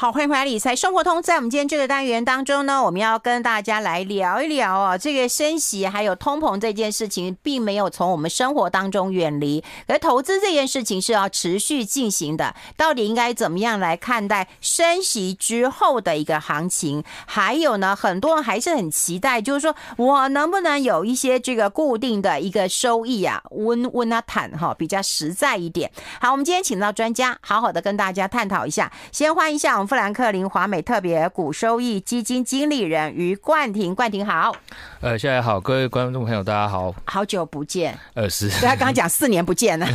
好，欢迎回来理财生活通。在我们今天这个单元当中呢，我们要跟大家来聊一聊哦，这个升息还有通膨这件事情，并没有从我们生活当中远离。而投资这件事情是要持续进行的，到底应该怎么样来看待升息之后的一个行情？还有呢，很多人还是很期待，就是说我能不能有一些这个固定的一个收益啊，温温啊谈哈，比较实在一点。好，我们今天请到专家，好好的跟大家探讨一下。先欢迎一下我们。富兰克林华美特别股收益基金经理人于冠廷，冠廷好。呃，现在好，各位观众朋友，大家好，好久不见。呃，是。对他刚刚讲四年不见了。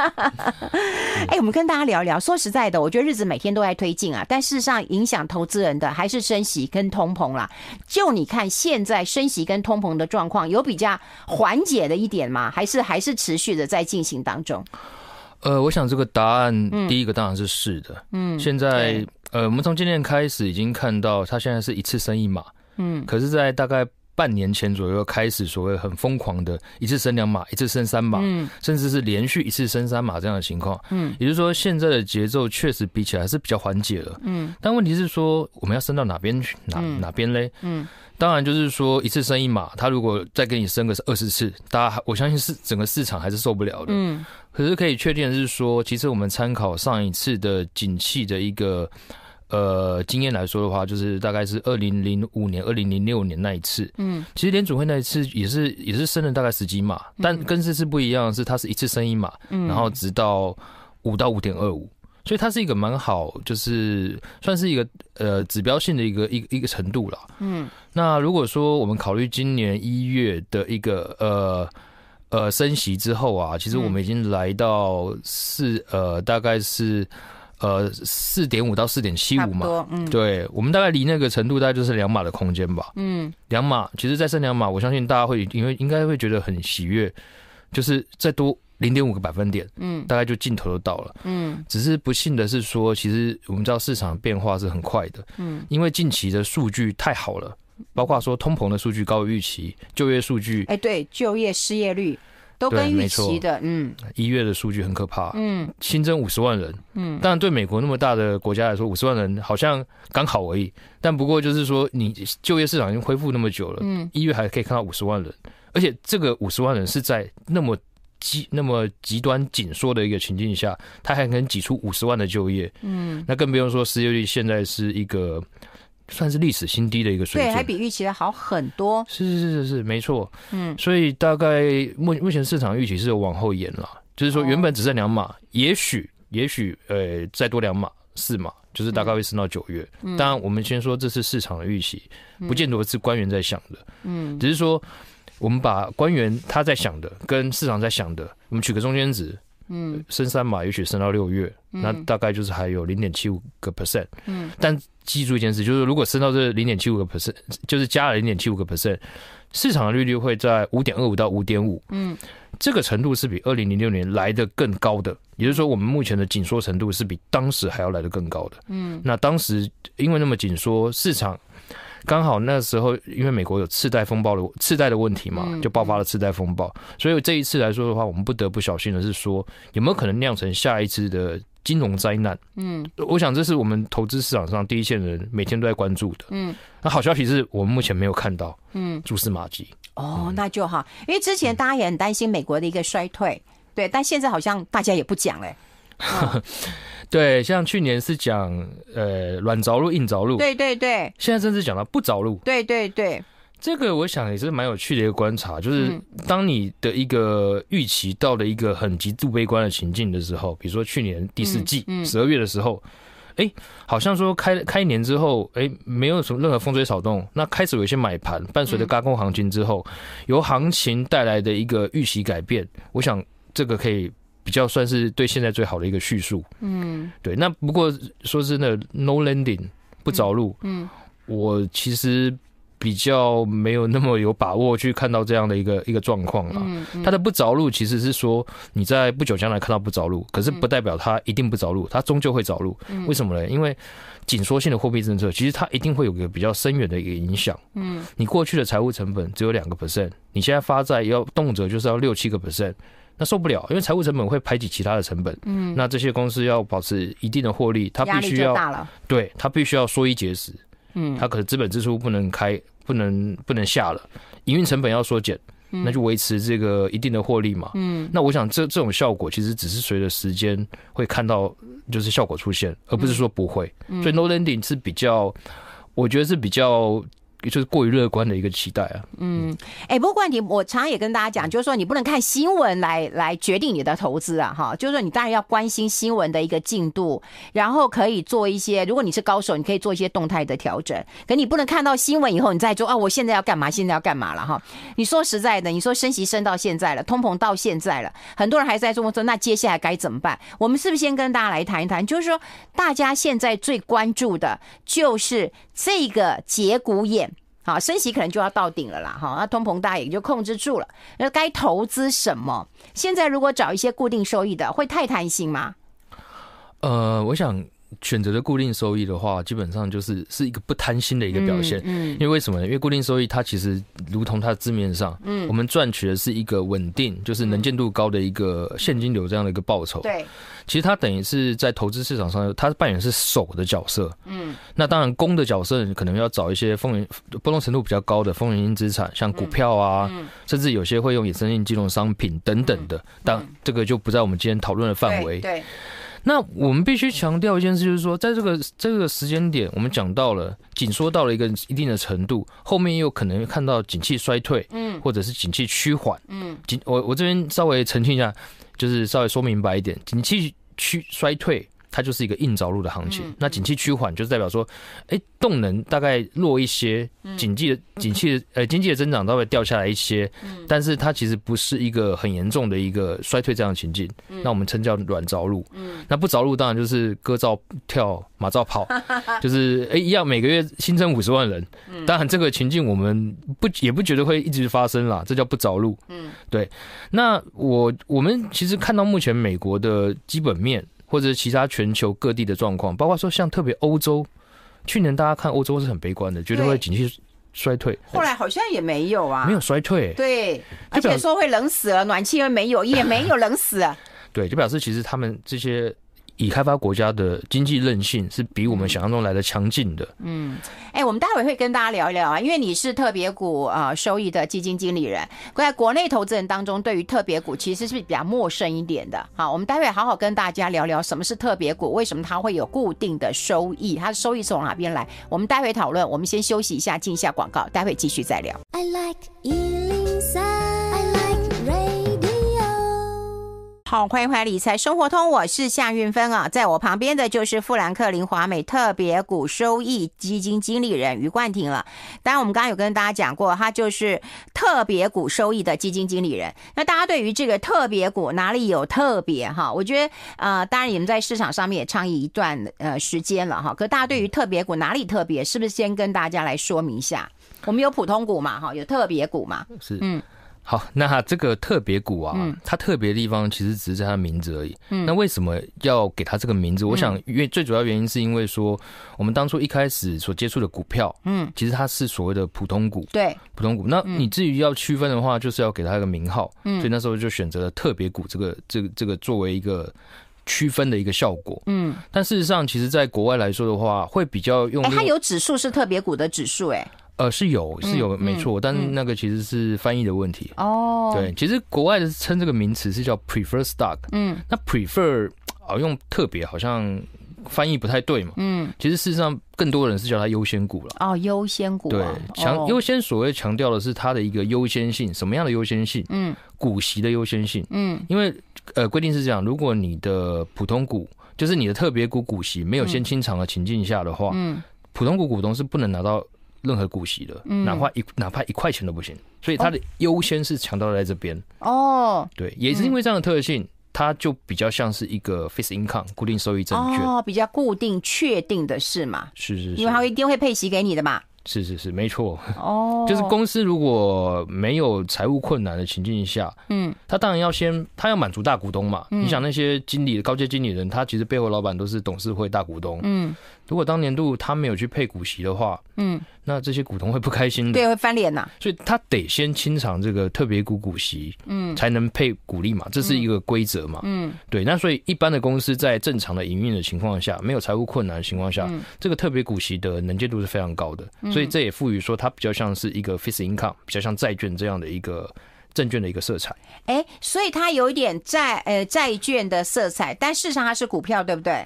哎，我们跟大家聊一聊。说实在的，我觉得日子每天都在推进啊，但事实上影响投资人的还是升息跟通膨啦。就你看现在升息跟通膨的状况，有比较缓解的一点吗？还是还是持续的在进行当中？呃，我想这个答案，第一个当然是是的。嗯，现在。呃，我们从今年开始已经看到，它现在是一次升一码，嗯，可是，在大概半年前左右开始，所谓很疯狂的一次升两码，一次升三码，嗯，甚至是连续一次升三码这样的情况，嗯，也就是说，现在的节奏确实比起来是比较缓解了，嗯，但问题是说，我们要升到哪边去，哪哪边嘞？嗯，当然就是说，一次升一码，它如果再给你升个是二十次，大家我相信是整个市场还是受不了的，嗯，可是可以确定的是说，其实我们参考上一次的景气的一个。呃，经验来说的话，就是大概是二零零五年、二零零六年那一次。嗯，其实联储会那一次也是也是升了大概十几码，但跟这次不一样的是，它是一次升一码，然后直到五到五点二五，所以它是一个蛮好，就是算是一个呃指标性的一个一个一个程度了。嗯，那如果说我们考虑今年一月的一个呃呃升息之后啊，其实我们已经来到四呃大概是。呃，四点五到四点七五嘛，嗯，对，我们大概离那个程度大概就是两码的空间吧，嗯，两码，其实再升两码，我相信大家会因为应该会觉得很喜悦，就是再多零点五个百分点，嗯，大概就尽头都到了，嗯，只是不幸的是说，其实我们知道市场变化是很快的，嗯，因为近期的数据太好了，包括说通膨的数据高于预期，就业数据，哎，对，就业失业率。都跟预期的，嗯，一月的数据很可怕，嗯，新增五十万人，嗯，当然对美国那么大的国家来说，五十万人好像刚好而已，但不过就是说，你就业市场已经恢复那么久了，嗯，一月还可以看到五十万人，而且这个五十万人是在那么极那么极端紧缩的一个情境下，他还能挤出五十万的就业，嗯，那更不用说失业率现在是一个。算是历史新低的一个水平，对，还比预期的好很多。是是是是是，没错。嗯，所以大概目目前市场预期是有往后延了，就是说原本只剩两码，也许也许呃再多两码四码，就是大概会升到九月。当然，我们先说这是市场的预期，不见得是官员在想的。嗯，只是说我们把官员他在想的跟市场在想的，我们取个中间值。嗯，升三码，也许升到六月，嗯，那大概就是还有零点七五个 percent。嗯，但记住一件事，就是如果升到这零点七五个 percent，就是加了零点七五个 percent，市场的利率会在五点二五到五点五。嗯，这个程度是比二零零六年来的更高的，也就是说，我们目前的紧缩程度是比当时还要来的更高的。嗯，那当时因为那么紧缩，市场。刚好那时候，因为美国有次贷风暴的次贷的问题嘛，就爆发了次贷风暴。所以这一次来说的话，我们不得不小心的是说，有没有可能酿成下一次的金融灾难？嗯，我想这是我们投资市场上第一线人每天都在关注的。嗯，那好消息是我们目前没有看到，嗯，蛛丝马迹。哦，那就好，因为之前大家也很担心美国的一个衰退，对，但现在好像大家也不讲嘞。对，像去年是讲呃软着陆、硬着陆，对对对，现在甚至讲到不着陆，对对对，这个我想也是蛮有趣的一个观察，就是当你的一个预期到了一个很极度悲观的情境的时候，比如说去年第四季十二月的时候，哎，好像说开开年之后，哎，没有什么任何风吹草动，那开始有一些买盘，伴随着轧空行情之后，由行情带来的一个预期改变，我想这个可以。比较算是对现在最好的一个叙述，嗯，对。那不过说真的，no landing 不着陆，嗯，我其实比较没有那么有把握去看到这样的一个一个状况了。它的不着陆其实是说你在不久将来看到不着陆，可是不代表它一定不着陆，它终究会着陆。为什么呢？因为紧缩性的货币政策其实它一定会有个比较深远的一个影响。嗯，你过去的财务成本只有两个 percent，你现在发债要动辄就是要六七个 percent。那受不了，因为财务成本会排挤其他的成本。嗯，那这些公司要保持一定的获利，它必须要对，它必须要缩衣节食。嗯，它可能资本支出不能开，不能不能下了，营运成本要缩减，那就维持这个一定的获利嘛。嗯，那我想这这种效果其实只是随着时间会看到，就是效果出现，而不是说不会。所以 no landing 是比较，我觉得是比较。就是过于乐观的一个期待啊。嗯，哎，不过冠廷，我常常也跟大家讲，就是说你不能看新闻来来决定你的投资啊，哈，就是说你当然要关心新闻的一个进度，然后可以做一些，如果你是高手，你可以做一些动态的调整。可你不能看到新闻以后，你再说啊，我现在要干嘛？现在要干嘛了？哈，你说实在的，你说升息升到现在了，通膨到现在了，很多人还在说说，那接下来该怎么办？我们是不是先跟大家来谈一谈？就是说，大家现在最关注的就是这个节骨眼。好，升息可能就要到顶了啦，哈，那通膨大也就控制住了。那该投资什么？现在如果找一些固定收益的，会太贪心吗？呃，我想。选择的固定收益的话，基本上就是是一个不贪心的一个表现。嗯，因为为什么呢？因为固定收益它其实如同它的字面上，嗯，我们赚取的是一个稳定，就是能见度高的一个现金流这样的一个报酬。对，其实它等于是在投资市场上，它扮演是守的角色。嗯，那当然攻的角色可能要找一些风险波动程度比较高的风险性资产，像股票啊，甚至有些会用衍生性金融商品等等的。但这个就不在我们今天讨论的范围。对。那我们必须强调一件事，就是说，在这个这个时间点，我们讲到了紧缩到了一个一定的程度，后面又可能会看到景气衰退，嗯，或者是景气趋缓，嗯，景我我这边稍微澄清一下，就是稍微说明白一点，景气趋衰退。它就是一个硬着陆的行情，那景气趋缓就是代表说，哎，动能大概弱一些，经济的景气的呃经济的增长稍微掉下来一些，但是它其实不是一个很严重的一个衰退这样的情境，那我们称叫软着陆，那不着陆当然就是歌照跳马照跑，就是哎一样每个月新增五十万人，当然这个情境我们不也不觉得会一直发生啦，这叫不着陆，嗯，对，那我我们其实看到目前美国的基本面。或者其他全球各地的状况，包括说像特别欧洲，去年大家看欧洲是很悲观的，觉得会景气衰退。后来好像也没有啊，没有衰退。对，而且说会冷死了，暖气又没有，也没有冷死啊。对，就表示其实他们这些。已开发国家的经济韧性是比我们想象中来的强劲的。嗯，哎、欸，我们待会会跟大家聊一聊啊，因为你是特别股啊收益的基金经理人，在国内投资人当中，对于特别股其实是比较陌生一点的。好，我们待会好好跟大家聊聊什么是特别股，为什么它会有固定的收益，它的收益是从哪边来？我们待会讨论。我们先休息一下，进一下广告，待会继续再聊。I like 好，欢迎回来理财生活通，我是夏运芬啊，在我旁边的就是富兰克林华美特别股收益基金经理人于冠廷了。当然，我们刚刚有跟大家讲过，他就是特别股收益的基金经理人。那大家对于这个特别股哪里有特别哈？我觉得呃，当然你们在市场上面也倡议一段呃时间了哈。可大家对于特别股哪里特别，是不是先跟大家来说明一下？我们有普通股嘛，哈，有特别股嘛，是嗯。好，那这个特别股啊，嗯、它特别的地方其实只是在它的名字而已。嗯，那为什么要给它这个名字？嗯、我想，因为最主要原因是因为说，我们当初一开始所接触的股票，嗯，其实它是所谓的普通股。对，普通股。那你至于要区分的话，就是要给它一个名号。嗯，所以那时候就选择了特别股这个、这个、这个作为一个区分的一个效果。嗯，但事实上，其实在国外来说的话，会比较用，哎、欸，它有指数是特别股的指数，哎。呃，是有是有没错，但那个其实是翻译的问题哦。对，其实国外的称这个名词是叫 prefer stock。嗯，那 prefer 啊用特别好像翻译不太对嘛。嗯，其实事实上更多人是叫它优先股了。哦，优先股。对，强优先所谓强调的是它的一个优先性，什么样的优先性？嗯，股息的优先性。嗯，因为呃规定是这样，如果你的普通股就是你的特别股股息没有先清偿的情境下的话，嗯，普通股股东是不能拿到。任何股息的，哪怕一哪怕一块钱都不行，所以它的优先是强调在这边哦。对，也是因为这样的特性，它就比较像是一个 fixed income 固定收益证券哦，比较固定确定的是嘛？是是是，因为它一定会配息给你的嘛。是是是，没错哦。就是公司如果没有财务困难的情境下，嗯，他当然要先他要满足大股东嘛。你想那些经理高阶经理人，他其实背后老板都是董事会大股东，嗯。如果当年度他没有去配股息的话，嗯，那这些股东会不开心的，对，会翻脸呐。所以他得先清偿这个特别股股息，嗯，才能配股利嘛，这是一个规则嘛，嗯，对。那所以一般的公司在正常的营运的情况下，没有财务困难的情况下，这个特别股息的能见度是非常高的，所以这也赋予说它比较像是一个 fixed income，比较像债券这样的一个证券的一个色彩。哎，所以它有一点债呃债券的色彩，但事实上它是股票，对不对？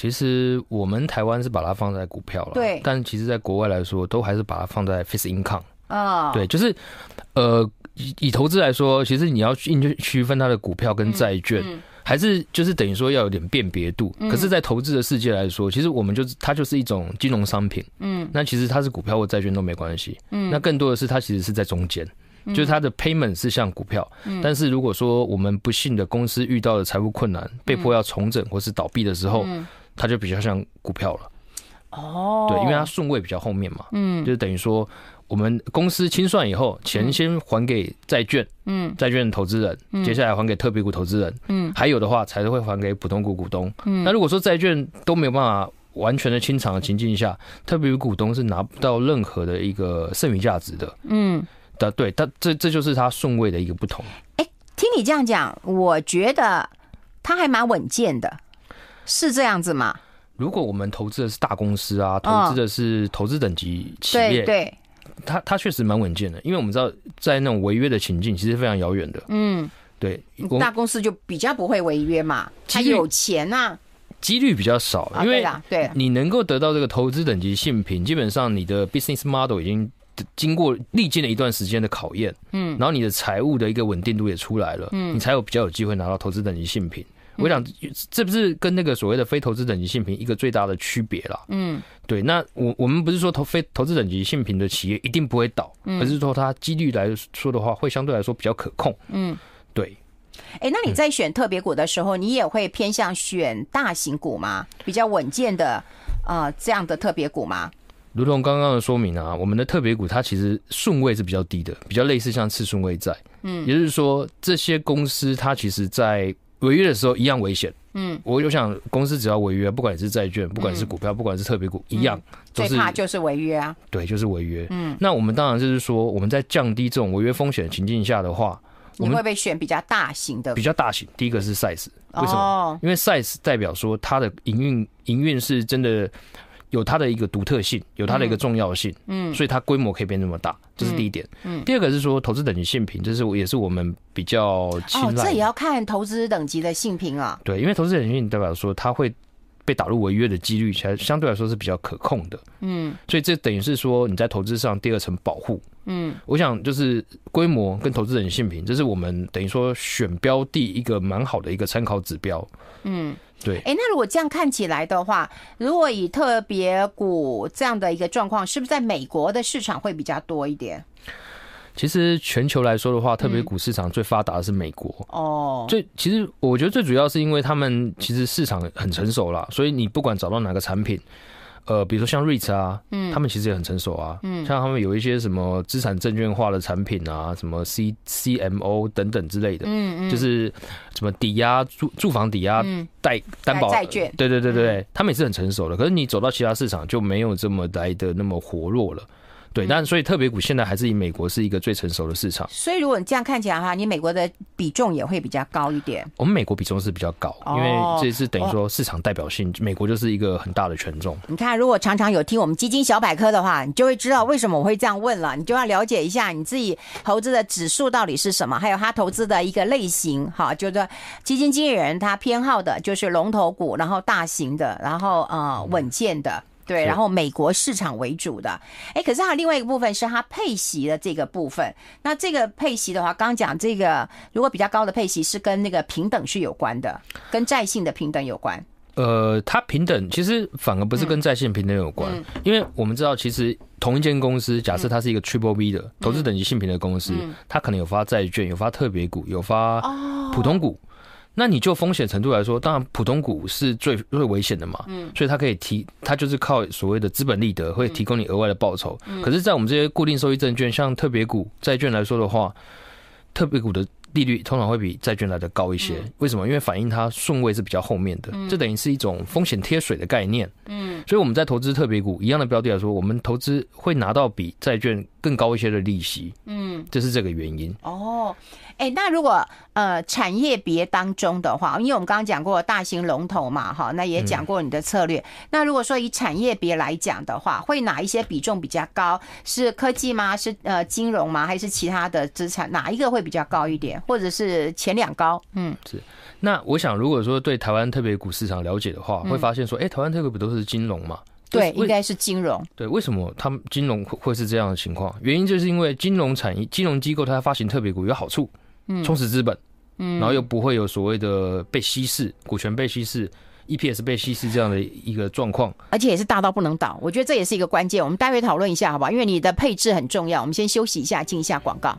其实我们台湾是把它放在股票了，对。但其实，在国外来说，都还是把它放在 fixed income。哦，对，就是，呃，以以投资来说，其实你要去区分它的股票跟债券，嗯嗯、还是就是等于说要有点辨别度。嗯、可是，在投资的世界来说，其实我们就是它就是一种金融商品。嗯，那其实它是股票或债券都没关系。嗯，那更多的是它其实是在中间。就是它的 payment 是像股票，嗯、但是如果说我们不幸的公司遇到了财务困难，被迫要重整或是倒闭的时候，嗯、它就比较像股票了。哦，对，因为它顺位比较后面嘛，嗯，就是等于说我们公司清算以后，钱先还给债券，嗯，债券投资人，嗯、接下来还给特别股投资人，嗯，还有的话才会还给普通股股东。嗯，那如果说债券都没有办法完全的清偿的情境下，特别股股东是拿不到任何的一个剩余价值的。嗯。的对，但这这就是它顺位的一个不同。哎，听你这样讲，我觉得它还蛮稳健的，是这样子吗？如果我们投资的是大公司啊，投资的是投资等级企业，对对，它它确实蛮稳健的，因为我们知道在那种违约的情境其实非常遥远的。嗯，对，大公司就比较不会违约嘛，它有钱呐，几率比较少，因为对，你能够得到这个投资等级信评，基本上你的 business model 已经。经过历经了一段时间的考验，嗯，然后你的财务的一个稳定度也出来了，嗯，你才有比较有机会拿到投资等级信评。我想，这不是跟那个所谓的非投资等级性评一个最大的区别啦。嗯，对。那我我们不是说投非投资等级性评的企业一定不会倒，而是说它几率来说的话，会相对来说比较可控。嗯，对。哎，那你在选特别股的时候，你也会偏向选大型股吗？比较稳健的，呃，这样的特别股吗？如同刚刚的说明啊，我们的特别股它其实顺位是比较低的，比较类似像次顺位债。嗯，也就是说，这些公司它其实在违约的时候一样危险。嗯，我就想，公司只要违约，不管是债券，不管是股票，不管是特别股，一样都是最怕就是违约啊。对，就是违约。嗯，那我们当然就是说，我们在降低这种违约风险的情境下的话，你会不会选比较大型的？比较大型，第一个是 size，为什么？因为 size 代表说它的营运营运是真的。有它的一个独特性，有它的一个重要性，嗯，所以它规模可以变那么大，这是第一点。嗯，第二个是说投资等级信评，这是也是我们比较青睐。哦，这也要看投资等级的信评啊。对，因为投资等级信评代表说它会被打入违约的几率，其实相对来说是比较可控的。嗯，所以这等于是说你在投资上第二层保护。嗯，我想就是规模跟投资等级信评，这是我们等于说选标的一个蛮好的一个参考指标。嗯。对，哎，那如果这样看起来的话，如果以特别股这样的一个状况，是不是在美国的市场会比较多一点？其实全球来说的话，特别股市场最发达的是美国。哦、嗯，最其实我觉得最主要是因为他们其实市场很成熟了，所以你不管找到哪个产品。呃，比如说像 REITs 啊，嗯，他们其实也很成熟啊，嗯，像他们有一些什么资产证券化的产品啊，什么 C CMO 等等之类的，嗯嗯，就是什么抵押住住房抵押贷担保债券，对对对对，他们也是很成熟的，可是你走到其他市场就没有这么来的那么活络了。对，但所以特别股现在还是以美国是一个最成熟的市场。所以如果你这样看起来的话，你美国的比重也会比较高一点。我们美国比重是比较高，因为这是等于说市场代表性，美国就是一个很大的权重。你看，如果常常有听我们基金小百科的话，你就会知道为什么我会这样问了。你就要了解一下你自己投资的指数到底是什么，还有他投资的一个类型。哈，就是基金经理人他偏好的就是龙头股，然后大型的，然后呃稳健的。对，然后美国市场为主的，哎，可是还有另外一个部分是它配息的这个部分。那这个配息的话，刚刚讲这个，如果比较高的配息是跟那个平等是有关的，跟债性的平等有关。呃，它平等其实反而不是跟债信评等有关，嗯、因为我们知道，其实同一间公司，假设它是一个 Triple B 的投资等级性平的公司，嗯、它可能有发债券，有发特别股，有发普通股。哦那你就风险程度来说，当然普通股是最最危险的嘛，嗯，所以它可以提，它就是靠所谓的资本利得会提供你额外的报酬。可是，在我们这些固定收益证券，像特别股债券来说的话，特别股的利率通常会比债券来的高一些。嗯、为什么？因为反映它顺位是比较后面的，这等于是一种风险贴水的概念。嗯，所以我们在投资特别股一样的标的来说，我们投资会拿到比债券更高一些的利息。嗯，这是这个原因。哦。哎，那如果呃产业别当中的话，因为我们刚刚讲过大型龙头嘛，哈，那也讲过你的策略。嗯、那如果说以产业别来讲的话，会哪一些比重比较高？是科技吗？是呃金融吗？还是其他的资产？哪一个会比较高一点？或者是前两高？嗯，是。那我想，如果说对台湾特别股市场了解的话，会发现说，哎，台湾特别股都是金融嘛？对，应该是金融。对，为什么他们金融会是这样的情况？原因就是因为金融产业、金融机构它发行特别股有好处。嗯充实资本，嗯，然后又不会有所谓的被稀释、股权被稀释、EPS 被稀释这样的一个状况，而且也是大到不能倒。我觉得这也是一个关键。我们待会讨论一下，好不好？因为你的配置很重要。我们先休息一下，进一下广告。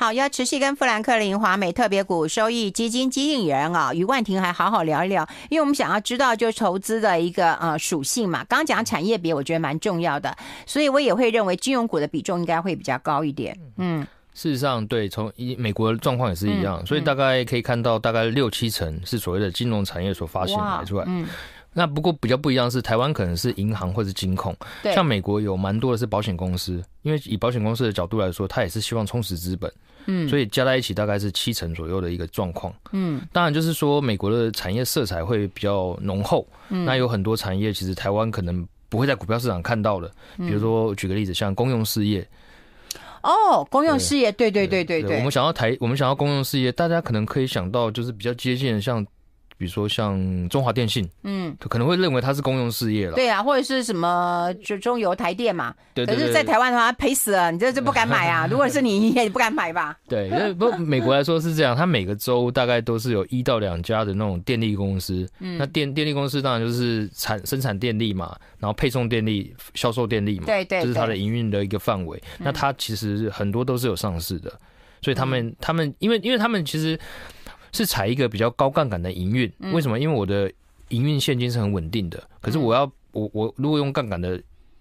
好，要持续跟富兰克林华美特别股收益基金经理人啊余冠廷还好好聊一聊，因为我们想要知道就是投资的一个呃属性嘛。刚刚讲产业别，我觉得蛮重要的，所以我也会认为金融股的比重应该会比较高一点。嗯，事实上，对，从一美国的状况也是一样，嗯、所以大概可以看到大概六七成是所谓的金融产业所发行买出来。嗯。那不过比较不一样是，台湾可能是银行或者是金控，对像美国有蛮多的是保险公司，因为以保险公司的角度来说，它也是希望充实资本，嗯，所以加在一起大概是七成左右的一个状况，嗯，当然就是说美国的产业色彩会比较浓厚，嗯，那有很多产业其实台湾可能不会在股票市场看到的，比如说举个例子，像公用事业，哦，公用事业，对对对对对，我们想要台，我们想要公用事业，大家可能可以想到就是比较接近像。比如说像中华电信，嗯，可能会认为它是公用事业了。对啊，或者是什么就中油、台电嘛。对，对，对，可是，在台湾的话，赔死了，你这就不敢买啊。如果是你，你也不敢买吧？对，因为不美国来说是这样，它每个州大概都是有一到两家的那种电力公司。嗯，那电电力公司当然就是产生产电力嘛，然后配送电力、销售电力嘛。对，对对，这是它的营运的一个范围。那它其实很多都是有上市的，所以他们他们因为因为他们其实。是采一个比较高杠杆的营运，为什么？因为我的营运现金是很稳定的，可是我要我我如果用杠杆的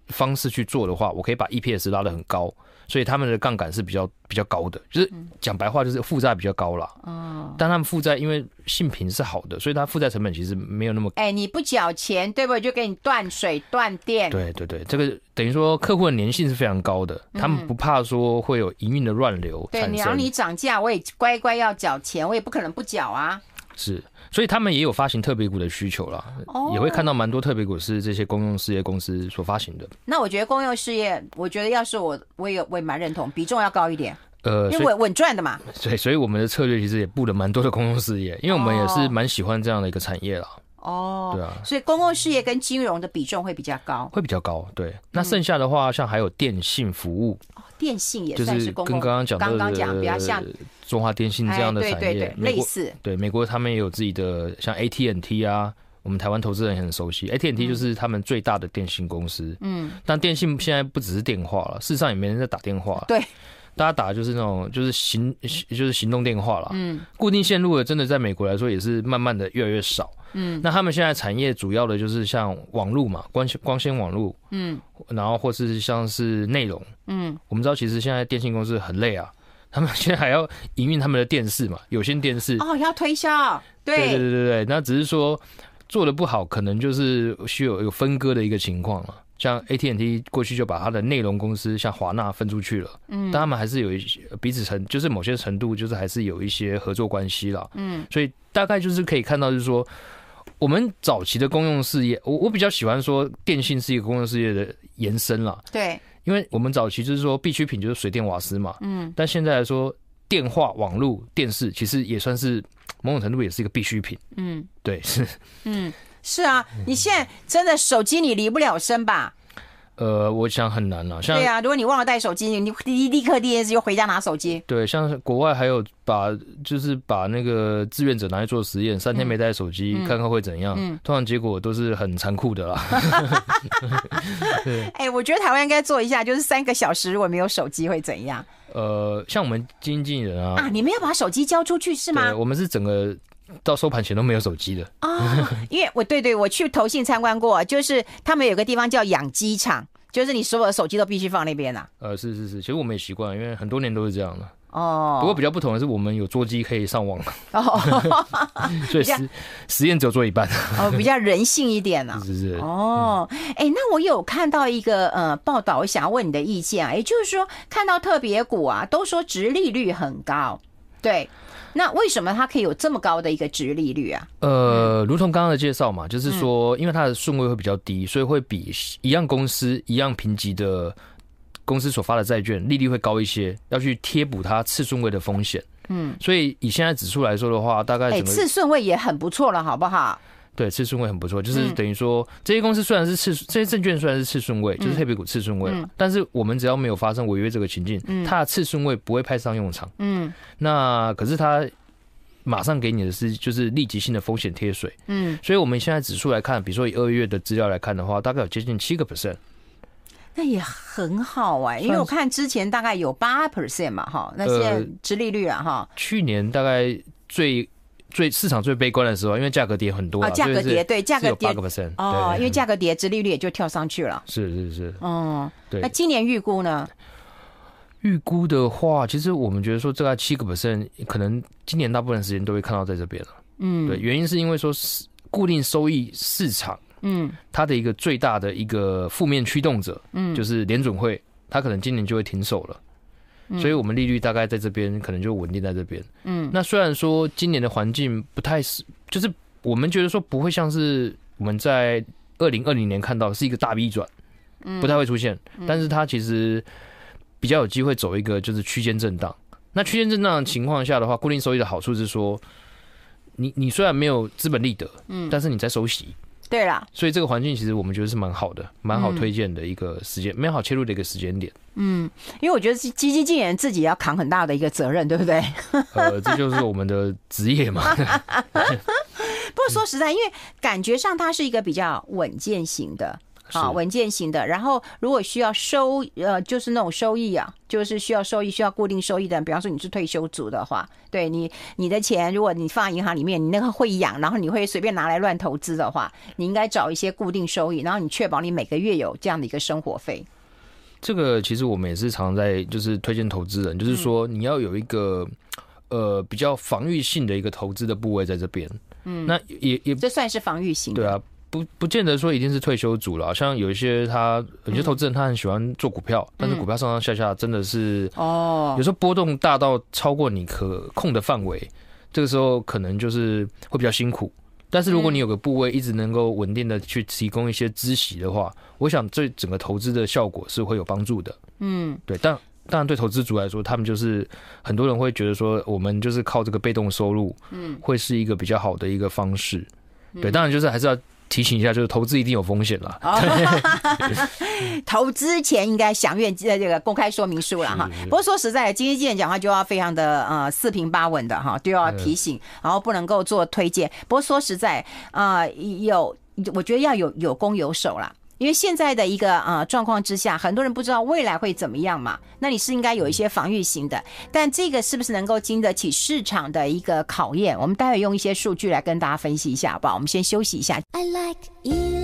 方式去做的话，我可以把 EPS 拉得很高。所以他们的杠杆是比较比较高的，就是讲白话就是负债比较高啦。嗯，但他们负债因为性品是好的，所以他负债成本其实没有那么。哎，你不缴钱，对不对？就给你断水断电。对对对，这个等于说客户的粘性是非常高的，他们不怕说会有营运的乱流。对，你要你涨价，我也乖乖要缴钱，我也不可能不缴啊。是。所以他们也有发行特别股的需求啦，也会看到蛮多特别股是这些公用事业公司所发行的。那我觉得公用事业，我觉得要是我，我也我也蛮认同，比重要高一点。呃，因为稳稳赚的嘛。所以，所以我们的策略其实也布了蛮多的公用事业，因为我们也是蛮喜欢这样的一个产业啦。哦，对啊，所以公共事业跟金融的比重会比较高，会比较高。对，那剩下的话，像还有电信服务，电信也算是公共，跟刚刚讲的刚刚讲比较像中华电信这样的产业，对对对，类似。对，美国他们也有自己的，像 AT&T 啊，我们台湾投资人也很熟悉，AT&T 就是他们最大的电信公司。嗯，但电信现在不只是电话了，事实上也没人在打电话。对。大家打的就是那种就是行就是行动电话了，嗯，固定线路的真的在美国来说也是慢慢的越来越少，嗯，那他们现在产业主要的就是像网络嘛，光光纤网络，嗯，然后或是像是内容，嗯，我们知道其实现在电信公司很累啊，他们现在还要营运他们的电视嘛，有线电视，哦，要推销，对。对对对对，那只是说做的不好，可能就是需要有分割的一个情况了。像 AT&T 过去就把它的内容公司像华纳分出去了，嗯，但他们还是有一些彼此程，就是某些程度，就是还是有一些合作关系啦，嗯，所以大概就是可以看到，就是说我们早期的公用事业，我我比较喜欢说电信是一个公用事业的延伸啦，对，因为我们早期就是说必需品就是水电瓦斯嘛，嗯，但现在来说电话、网络、电视其实也算是某种程度也是一个必需品，嗯，对，是，嗯。是啊，你现在真的手机你离不了身吧？呃，我想很难了。像对啊，如果你忘了带手机，你立立刻第一就回家拿手机。对，像国外还有把就是把那个志愿者拿去做实验，三天没带手机，嗯、看看会怎样。嗯、通常结果都是很残酷的啦。哎、欸，我觉得台湾应该做一下，就是三个小时如果没有手机会怎样？呃，像我们经纪人啊，啊，你们要把手机交出去是吗？我们是整个。到收盘前都没有手机的。啊、哦，因为我对对，我去投信参观过，就是他们有个地方叫养鸡场。就是你所有的手机都必须放那边呐、啊。呃，是是是，其实我们也习惯，因为很多年都是这样的。哦，不过比较不同的是，我们有桌机可以上网，哦，所以实实验只有做一半，哦，比较人性一点啊，是是是，哦，哎、欸，那我有看到一个呃报道，我想要问你的意见啊，也就是说，看到特别股啊，都说殖利率很高，对，那为什么它可以有这么高的一个殖利率啊？呃，如同刚刚的介绍嘛，就是说，因为它的顺位会比较低，所以会比一样公司一样评级的。公司所发的债券利率会高一些，要去贴补它次顺位的风险。嗯，所以以现在指数来说的话，大概哎、欸，次顺位也很不错了，好不好？对，次顺位很不错，就是等于说、嗯、这些公司虽然是次，这些证券虽然是次顺位，就是特别股次顺位、嗯、但是我们只要没有发生违约这个情境，嗯、它的次顺位不会派上用场。嗯，那可是它马上给你的是就是立即性的风险贴水。嗯，所以我们现在指数来看，比如说以二月的资料来看的话，大概有接近七个 percent。那也很好哎、欸，因为我看之前大概有八 percent 嘛，哈，那些殖利率啊，哈、呃。去年大概最最市场最悲观的时候，因为价格跌很多啊，价格跌对价格跌八个 percent 哦，因为价格跌，殖利率也就跳上去了。是是是，嗯，对。那今年预估呢？预估的话，其实我们觉得说这个七个 percent，可能今年大部分时间都会看到在这边了。嗯，对，原因是因为说是固定收益市场。嗯，它的一个最大的一个负面驱动者，嗯，就是联准会，它可能今年就会停手了，嗯，所以我们利率大概在这边可能就稳定在这边，嗯，那虽然说今年的环境不太是，就是我们觉得说不会像是我们在二零二零年看到是一个大 V 转，嗯，不太会出现，但是它其实比较有机会走一个就是区间震荡。那区间震荡的情况下的话，固定收益的好处是说，你你虽然没有资本利得，嗯，但是你在收息。对啦，所以这个环境其实我们觉得是蛮好的，蛮好推荐的一个时间，蛮好切入的一个时间点。嗯，因为我觉得基金经理人自己要扛很大的一个责任，对不对？呃，这就是我们的职业嘛。不过说实在，因为感觉上它是一个比较稳健型的。好，稳健型的。然后，如果需要收，呃，就是那种收益啊，就是需要收益、需要固定收益的。比方说，你是退休族的话，对你，你的钱，如果你放在银行里面，你那个会养，然后你会随便拿来乱投资的话，你应该找一些固定收益，然后你确保你每个月有这样的一个生活费。这个其实我们也是常在就是推荐投资人，就是说你要有一个呃比较防御性的一个投资的部位在这边。嗯，那也也这算是防御型。对啊。不不见得说一定是退休族了，像有一些他有些投资人他很喜欢做股票，嗯、但是股票上上下下真的是哦，有时候波动大到超过你可控的范围，这个时候可能就是会比较辛苦。但是如果你有个部位一直能够稳定的去提供一些孳息的话，我想对整个投资的效果是会有帮助的。嗯，对，但当然对投资族来说，他们就是很多人会觉得说，我们就是靠这个被动收入，嗯，会是一个比较好的一个方式。对，当然就是还是要。提醒一下，就是投资一定有风险了。投资前应该详阅这个公开说明书了哈。不过说实在的，基金经理讲话就要非常的呃四平八稳的哈，就要提醒，然后不能够做推荐。不过说实在啊、呃，有我觉得要有有攻有守啦。因为现在的一个啊状况之下，很多人不知道未来会怎么样嘛，那你是应该有一些防御型的，但这个是不是能够经得起市场的一个考验？我们待会用一些数据来跟大家分析一下，好不好？我们先休息一下。I like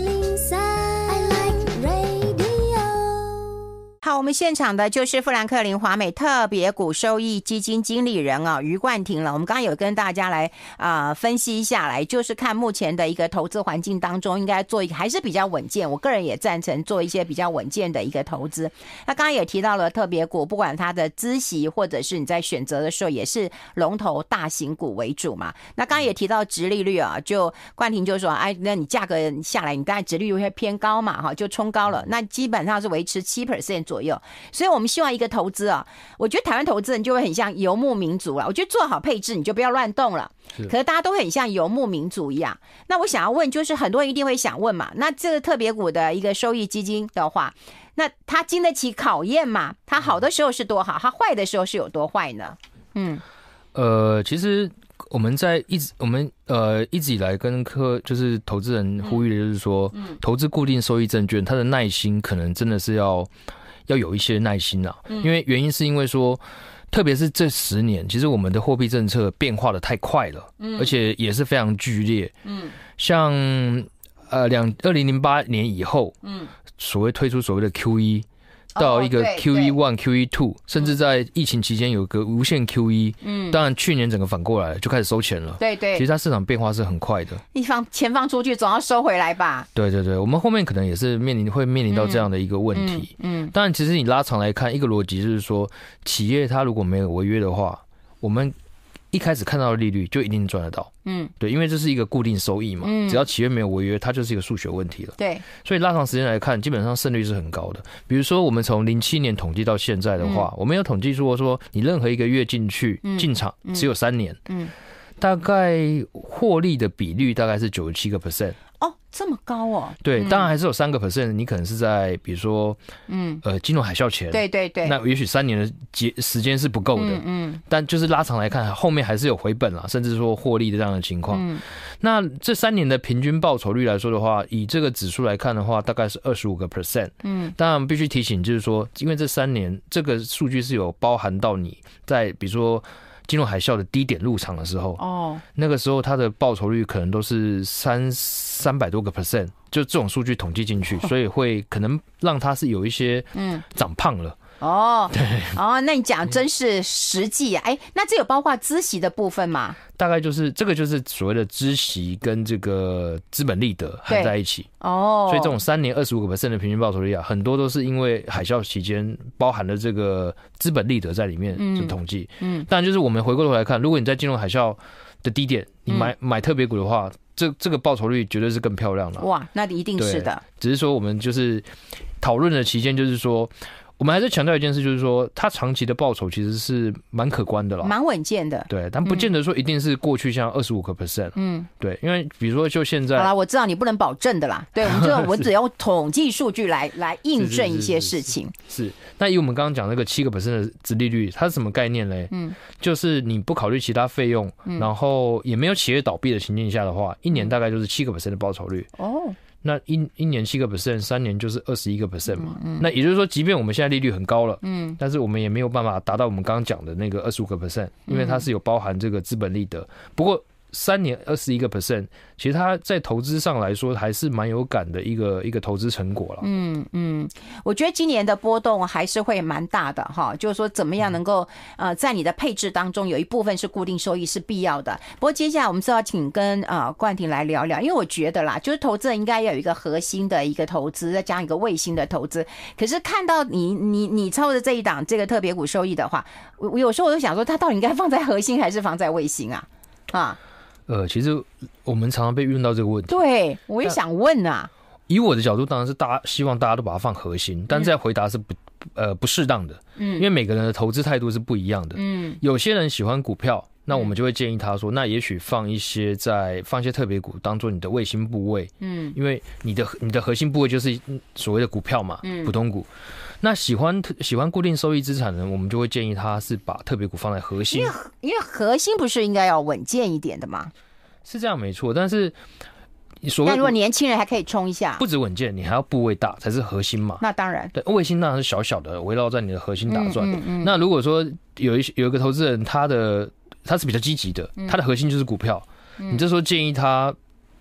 我们现场的就是富兰克林华美特别股收益基金经理人啊，余冠廷了。我们刚刚有跟大家来啊、分析一下来，就是看目前的一个投资环境当中，应该做一个还是比较稳健。我个人也赞成做一些比较稳健的一个投资。那刚刚也提到了特别股，不管它的资息或者是你在选择的时候，也是龙头大型股为主嘛。那刚刚也提到殖利率啊，就冠廷就说，哎，那你价格下来，你当然殖利率会偏高嘛，哈，就冲高了。那基本上是维持七 percent。左右，所以我们希望一个投资啊，我觉得台湾投资人就会很像游牧民族了。我觉得做好配置，你就不要乱动了。可是大家都会很像游牧民族一样。那我想要问，就是很多人一定会想问嘛，那这个特别股的一个收益基金的话，那它经得起考验吗？它好的时候是多好，它坏的时候是有多坏呢？嗯，呃，其实我们在一直我们呃一直以来跟客就是投资人呼吁的就是说，嗯，投资固定收益证券，它的耐心可能真的是要。要有一些耐心啊，因为原因是因为说，特别是这十年，其实我们的货币政策变化的太快了，而且也是非常剧烈，嗯。像呃两二零零八年以后，嗯，所谓推出所谓的 QE。到一个 QE one、QE two，甚至在疫情期间有个无限 QE。嗯，当然去年整个反过来就开始收钱了。对对，其实它市场变化是很快的。一放钱放出去，总要收回来吧？对对对，我们后面可能也是面临会面临到这样的一个问题。嗯，当然，其实你拉长来看，一个逻辑就是说，企业它如果没有违约的话，我们。一开始看到的利率就一定赚得到，嗯，对，因为这是一个固定收益嘛，嗯，只要企业没有违约，它就是一个数学问题了，对，所以拉长时间来看，基本上胜率是很高的。比如说，我们从零七年统计到现在的话，我们有统计说说，你任何一个月进去进场只有三年，嗯，大概获利的比率大概是九十七个 percent。哦，这么高哦？对，当然还是有三个 percent，你可能是在比如说，嗯，呃，金融海啸前，对对对，那也许三年的结时间是不够的，嗯，但就是拉长来看，后面还是有回本了，甚至说获利的这样的情况。嗯，那这三年的平均报酬率来说的话，以这个指数来看的话，大概是二十五个 percent。嗯，当然必须提醒，就是说，因为这三年这个数据是有包含到你在比如说。金融海啸的低点入场的时候，哦，那个时候它的报酬率可能都是三三百多个 percent，就这种数据统计进去，所以会可能让它是有一些嗯长胖了。哦，对，哦，那你讲真是实际哎，那这有包括孳息的部分吗？大概就是这个，就是所谓的孳息跟这个资本利得合在一起哦，所以这种三年二十五个 percent 的平均报酬率啊，很多都是因为海啸期间包含了这个资本利得在里面的统计。嗯，当然就是我们回过头来看，如果你在金融海啸的低点，你买买特别股的话，这这个报酬率绝对是更漂亮了。哇，那一定是的。只是说我们就是讨论的期间，就是说。我们还是强调一件事，就是说，它长期的报酬其实是蛮可观的了，蛮稳健的。对，但不见得说一定是过去像二十五个 percent。嗯，对，因为比如说就现在，好了，我知道你不能保证的啦。对，我们就我只用统计数据来来印证一些事情。是，那以我们刚刚讲那个七个 percent 的殖利率，它是什么概念嘞？嗯，就是你不考虑其他费用，然后也没有企业倒闭的情境下的话，一年大概就是七个 percent 的报酬率。哦。那一一年七个 percent，三年就是二十一个 percent 嘛。嗯嗯、那也就是说，即便我们现在利率很高了，嗯，但是我们也没有办法达到我们刚刚讲的那个二十五个 percent，因为它是有包含这个资本利得。不过。三年二十一个 percent，其实它在投资上来说还是蛮有感的一个一个投资成果了。嗯嗯，我觉得今年的波动还是会蛮大的哈，就是说怎么样能够呃在你的配置当中有一部分是固定收益是必要的。不过接下来我们是要请跟呃冠廷来聊聊，因为我觉得啦，就是投资人应该要有一个核心的一个投资，再加一个卫星的投资。可是看到你你你操的这一档这个特别股收益的话，我我有时候我就想说，它到底应该放在核心还是放在卫星啊？啊？呃，其实我们常常被问到这个问题。对，我也想问啊。以我的角度，当然是大家希望大家都把它放核心，但这样回答是不呃不适当的。嗯，因为每个人的投资态度是不一样的。嗯，有些人喜欢股票，那我们就会建议他说，那也许放一些在放一些特别股，当做你的卫星部位。嗯，因为你的你的核心部位就是所谓的股票嘛，嗯，普通股。那喜欢喜欢固定收益资产的人，我们就会建议他是把特别股放在核心，因为因为核心不是应该要稳健一点的吗？是这样没错，但是所谓那如果年轻人还可以冲一下，不止稳健，你还要部位大才是核心嘛？那当然，对，卫星当然是小小的，围绕在你的核心打转。嗯嗯嗯、那如果说有一些有一个投资人，他的他是比较积极的，他的核心就是股票，嗯、你这时候建议他。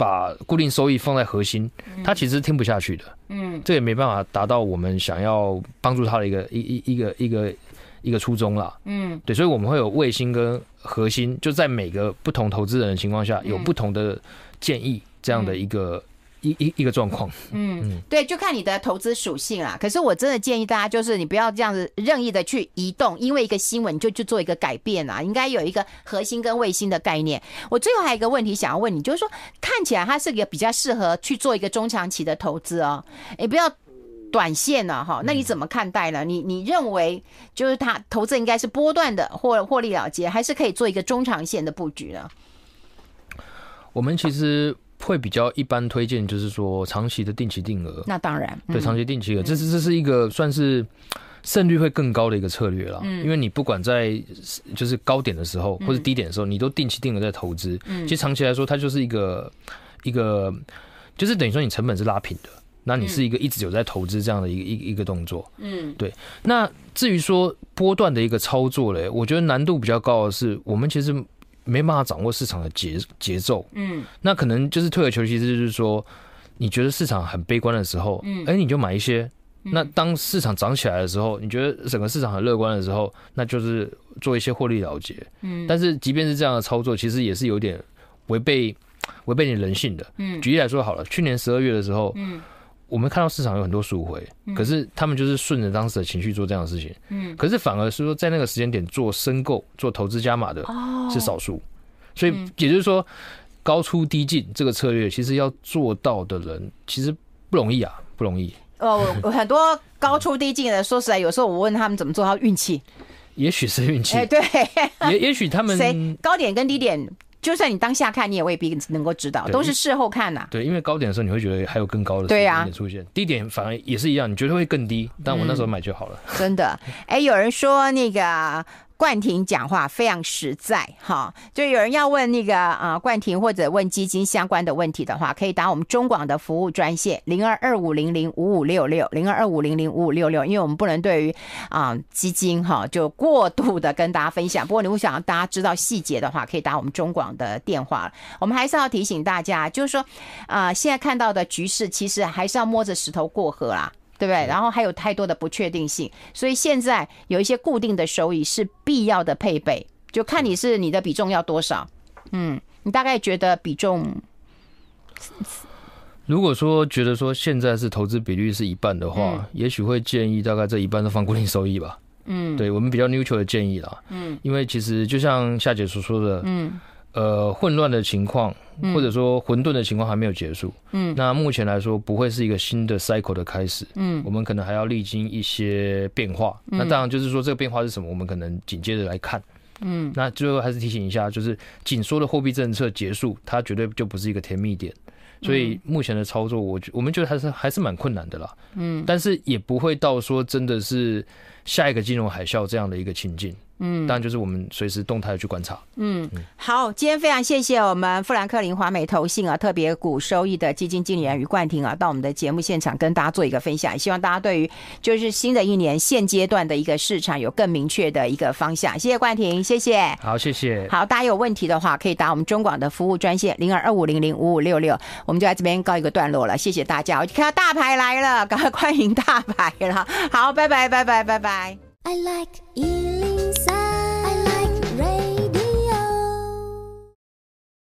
把固定收益放在核心，他其实听不下去的。嗯，这也没办法达到我们想要帮助他的一个一一一个一个一个初衷啦。嗯，对，所以我们会有卫星跟核心，就在每个不同投资人的情况下，有不同的建议这样的一个。一一一个状况，嗯，对，就看你的投资属性啦。可是我真的建议大家，就是你不要这样子任意的去移动，因为一个新闻就去做一个改变啊。应该有一个核心跟卫星的概念。我最后还有一个问题想要问你，就是说看起来它是一个比较适合去做一个中长期的投资哦，也不要短线了哈。那你怎么看待呢？你你认为就是它投资应该是波段的获获利了结，还是可以做一个中长线的布局呢？我们其实。会比较一般推荐，就是说长期的定期定额。那当然，对，长期定期额，这是这是一个算是胜率会更高的一个策略了。嗯，因为你不管在就是高点的时候或者低点的时候，你都定期定额在投资。嗯，其实长期来说，它就是一个一个，就是等于说你成本是拉平的，那你是一个一直有在投资这样的一个一一个动作。嗯，对。那至于说波段的一个操作嘞，我觉得难度比较高的是，我们其实。没办法掌握市场的节节奏，嗯，那可能就是退而求其次，就是说，你觉得市场很悲观的时候，嗯，哎，你就买一些。那当市场涨起来的时候，你觉得整个市场很乐观的时候，那就是做一些获利了结。嗯，但是即便是这样的操作，其实也是有点违背违背你人性的。嗯，举例来说好了，去年十二月的时候，嗯，我们看到市场有很多赎回，可是他们就是顺着当时的情绪做这样的事情。嗯，可是反而是说在那个时间点做申购、做投资加码的是少数，所以也就是说高出低进这个策略，其实要做到的人其实不容易啊，不容易。哦，很多高出低进的，说实在，有时候我问他们怎么做，他运气，也许是运气，哎，对，也也许他们谁高点跟低点，就算你当下看，你也未必能够知道，都是事后看呐。对，因为高点的时候，你会觉得还有更高的出现，低点反而也是一样，你觉得会更低，但我那时候买就好了。真的，哎，有人说那个。冠廷讲话非常实在，哈，就有人要问那个啊，冠廷或者问基金相关的问题的话，可以打我们中广的服务专线零二二五零零五五六六零二二五零零五五六六，因为我们不能对于啊基金哈就过度的跟大家分享。不过你不想要大家知道细节的话，可以打我们中广的电话。我们还是要提醒大家，就是说啊，现在看到的局势，其实还是要摸着石头过河啦。对不对？然后还有太多的不确定性，所以现在有一些固定的收益是必要的配备，就看你是你的比重要多少。嗯，你大概觉得比重？如果说觉得说现在是投资比率是一半的话，嗯、也许会建议大概这一半都放固定收益吧。嗯，对我们比较 neutral 的建议啦。嗯，因为其实就像夏姐所说的，嗯。呃，混乱的情况，或者说混沌的情况还没有结束。嗯，那目前来说不会是一个新的 cycle 的开始。嗯，我们可能还要历经一些变化。嗯，那当然就是说这个变化是什么，我们可能紧接着来看。嗯，那最后还是提醒一下，就是紧缩的货币政策结束，它绝对就不是一个甜蜜点。所以目前的操作，我我们觉得还是还是蛮困难的啦。嗯，但是也不会到说真的是下一个金融海啸这样的一个情境。嗯，当然就是我们随时动态的去观察。嗯，好，今天非常谢谢我们富兰克林华美投信啊特别股收益的基金经理人于冠廷啊，到我们的节目现场跟大家做一个分享，希望大家对于就是新的一年现阶段的一个市场有更明确的一个方向。谢谢冠廷，谢谢。好，谢谢。好，大家有问题的话可以打我们中广的服务专线零二二五零零五五六六，我们就在这边告一个段落了。谢谢大家，我就看到大牌来了，赶快欢迎大牌了。好，拜拜，拜拜，拜拜。I like Ealing Sound.